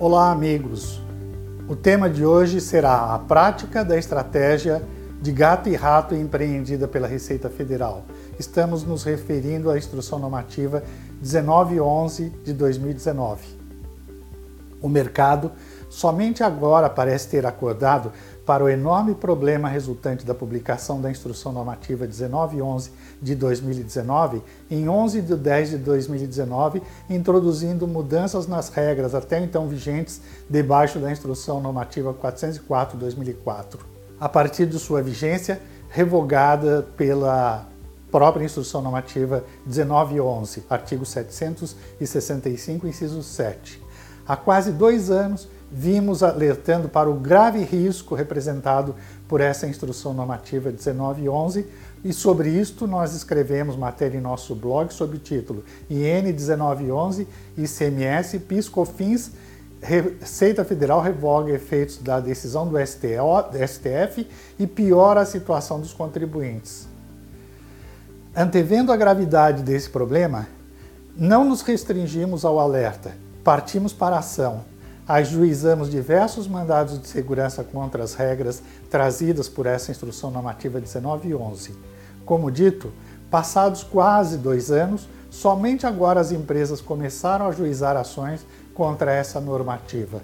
Olá, amigos! O tema de hoje será a prática da estratégia de gato e rato empreendida pela Receita Federal. Estamos nos referindo à Instrução Normativa 1911 de 2019. O mercado somente agora parece ter acordado para o enorme problema resultante da publicação da Instrução Normativa 1911 de 2019 em 11 de 10 de 2019, introduzindo mudanças nas regras até então vigentes debaixo da Instrução Normativa 404 de 2004. A partir de sua vigência, revogada pela própria Instrução Normativa 1911, artigo 765, inciso 7. Há quase dois anos, vimos alertando para o grave risco representado por essa instrução normativa 1911 e sobre isto nós escrevemos matéria em nosso blog sob o título IN 1911 ICMS PiscoFins Receita Federal revoga efeitos da decisão do STF e piora a situação dos contribuintes. Antevendo a gravidade desse problema, não nos restringimos ao alerta, partimos para a ação ajuizamos diversos mandados de segurança contra as regras trazidas por essa Instrução Normativa 1911. Como dito, passados quase dois anos, somente agora as empresas começaram a ajuizar ações contra essa normativa.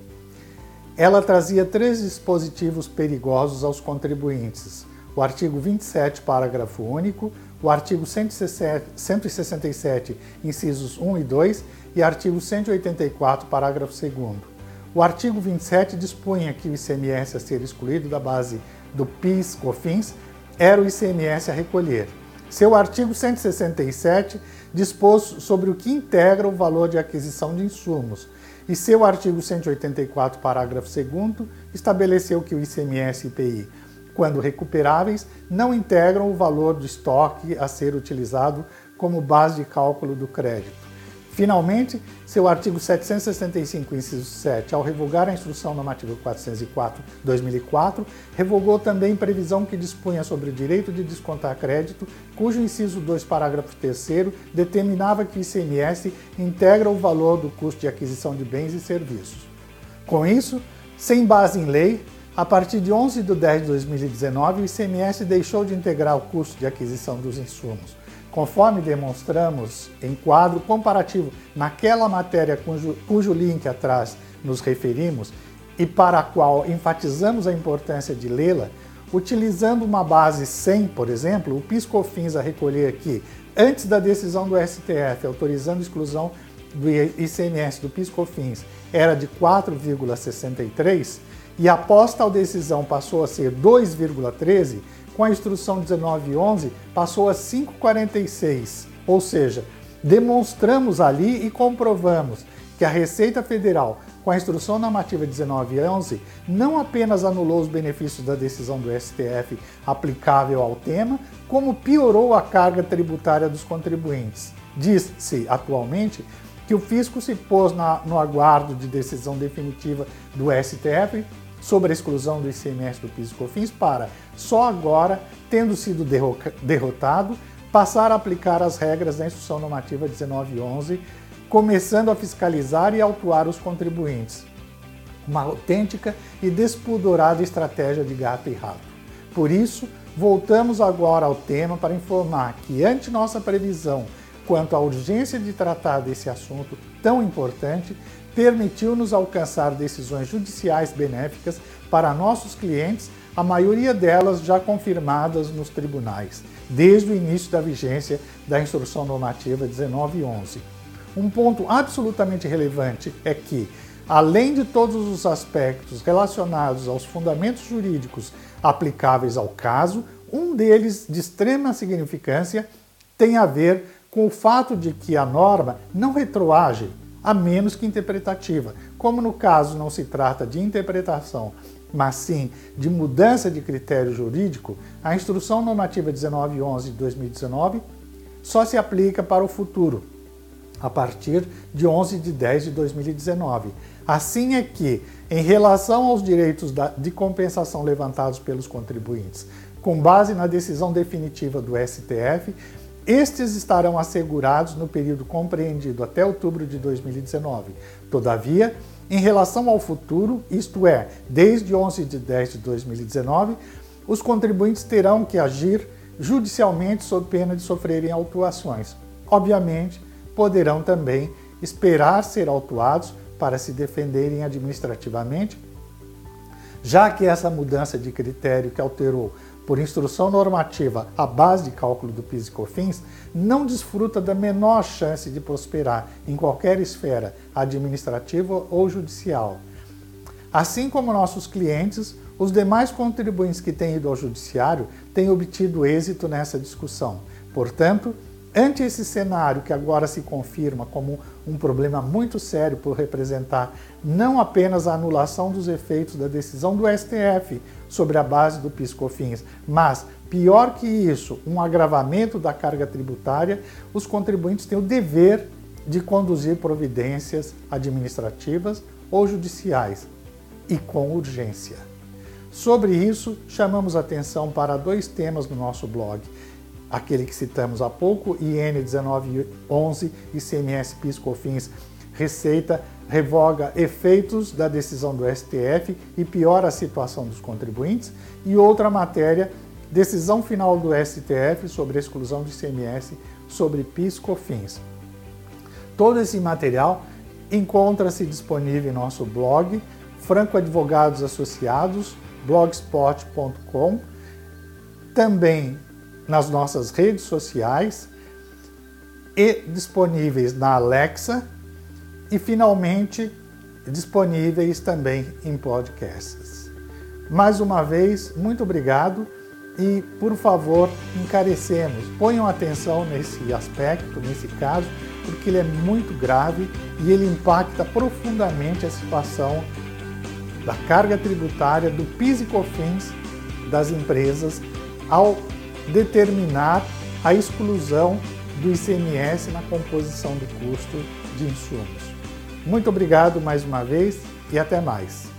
Ela trazia três dispositivos perigosos aos contribuintes: o artigo 27, parágrafo único, o artigo 167, incisos 1 e 2 e artigo 184, parágrafo 2. O artigo 27 dispunha que o ICMS a ser excluído da base do PIS/COFINS era o ICMS a recolher. Seu artigo 167 dispôs sobre o que integra o valor de aquisição de insumos, e seu artigo 184, parágrafo 2 estabeleceu que o ICMS e IPI, quando recuperáveis, não integram o valor do estoque a ser utilizado como base de cálculo do crédito. Finalmente, seu artigo 765, inciso 7, ao revogar a Instrução Normativa 404/2004, revogou também previsão que dispunha sobre o direito de descontar crédito, cujo inciso 2, parágrafo 3 determinava que o ICMS integra o valor do custo de aquisição de bens e serviços. Com isso, sem base em lei, a partir de 11 de 10 de 2019, o ICMS deixou de integrar o custo de aquisição dos insumos Conforme demonstramos em quadro comparativo naquela matéria cujo, cujo link atrás nos referimos e para a qual enfatizamos a importância de lê-la, utilizando uma base 100, por exemplo, o PiscoFins a recolher aqui, antes da decisão do STF autorizando a exclusão do ICMS do PiscoFins, era de 4,63 e após tal decisão passou a ser 2,13, com a instrução 1911 passou a 546, ou seja, demonstramos ali e comprovamos que a Receita Federal, com a instrução normativa 1911, não apenas anulou os benefícios da decisão do STF aplicável ao tema, como piorou a carga tributária dos contribuintes. Diz-se atualmente que o fisco se pôs na, no aguardo de decisão definitiva do STF sobre a exclusão do ICMS do PIS e COFINS para, só agora, tendo sido derrotado, passar a aplicar as regras da Instrução Normativa 1911, começando a fiscalizar e autuar os contribuintes. Uma autêntica e despudorada estratégia de gato e rato. Por isso, voltamos agora ao tema para informar que, ante nossa previsão quanto à urgência de tratar desse assunto tão importante, permitiu-nos alcançar decisões judiciais benéficas para nossos clientes, a maioria delas já confirmadas nos tribunais, desde o início da vigência da Instrução Normativa 1911. Um ponto absolutamente relevante é que, além de todos os aspectos relacionados aos fundamentos jurídicos aplicáveis ao caso, um deles de extrema significância tem a ver com o fato de que a norma não retroage a menos que interpretativa. Como no caso não se trata de interpretação, mas sim de mudança de critério jurídico, a Instrução Normativa 1911 de 2019 só se aplica para o futuro, a partir de 11 de 10 de 2019. Assim é que, em relação aos direitos de compensação levantados pelos contribuintes, com base na decisão definitiva do STF, estes estarão assegurados no período compreendido até outubro de 2019. Todavia, Em relação ao futuro, isto é, desde 11 de 10 de 2019, os contribuintes terão que agir judicialmente sob pena de sofrerem autuações. Obviamente, poderão também esperar ser autuados para se defenderem administrativamente, já que essa mudança de critério que alterou por instrução normativa a base de cálculo do PIS e COFINS não desfruta da menor chance de prosperar em qualquer esfera administrativa ou judicial. Assim como nossos clientes, os demais contribuintes que têm ido ao judiciário têm obtido êxito nessa discussão. Portanto, Ante esse cenário que agora se confirma como um problema muito sério por representar não apenas a anulação dos efeitos da decisão do STF sobre a base do PIS/COFINS, mas pior que isso, um agravamento da carga tributária, os contribuintes têm o dever de conduzir providências administrativas ou judiciais e com urgência. Sobre isso, chamamos atenção para dois temas no nosso blog aquele que citamos há pouco, IN 1911, ICMS, PIS, COFINS, Receita, revoga efeitos da decisão do STF e piora a situação dos contribuintes. E outra matéria, decisão final do STF sobre exclusão de ICMS sobre PIS, COFINS. Todo esse material encontra-se disponível em nosso blog, Franco Advogados Associados, blogspot.com. Também nas nossas redes sociais e disponíveis na Alexa e finalmente disponíveis também em podcasts. Mais uma vez, muito obrigado e, por favor, encarecemos, ponham atenção nesse aspecto, nesse caso, porque ele é muito grave e ele impacta profundamente a situação da carga tributária do PIS e COFINS das empresas ao determinar a exclusão do ICMS na composição do custo de insumos. Muito obrigado mais uma vez e até mais.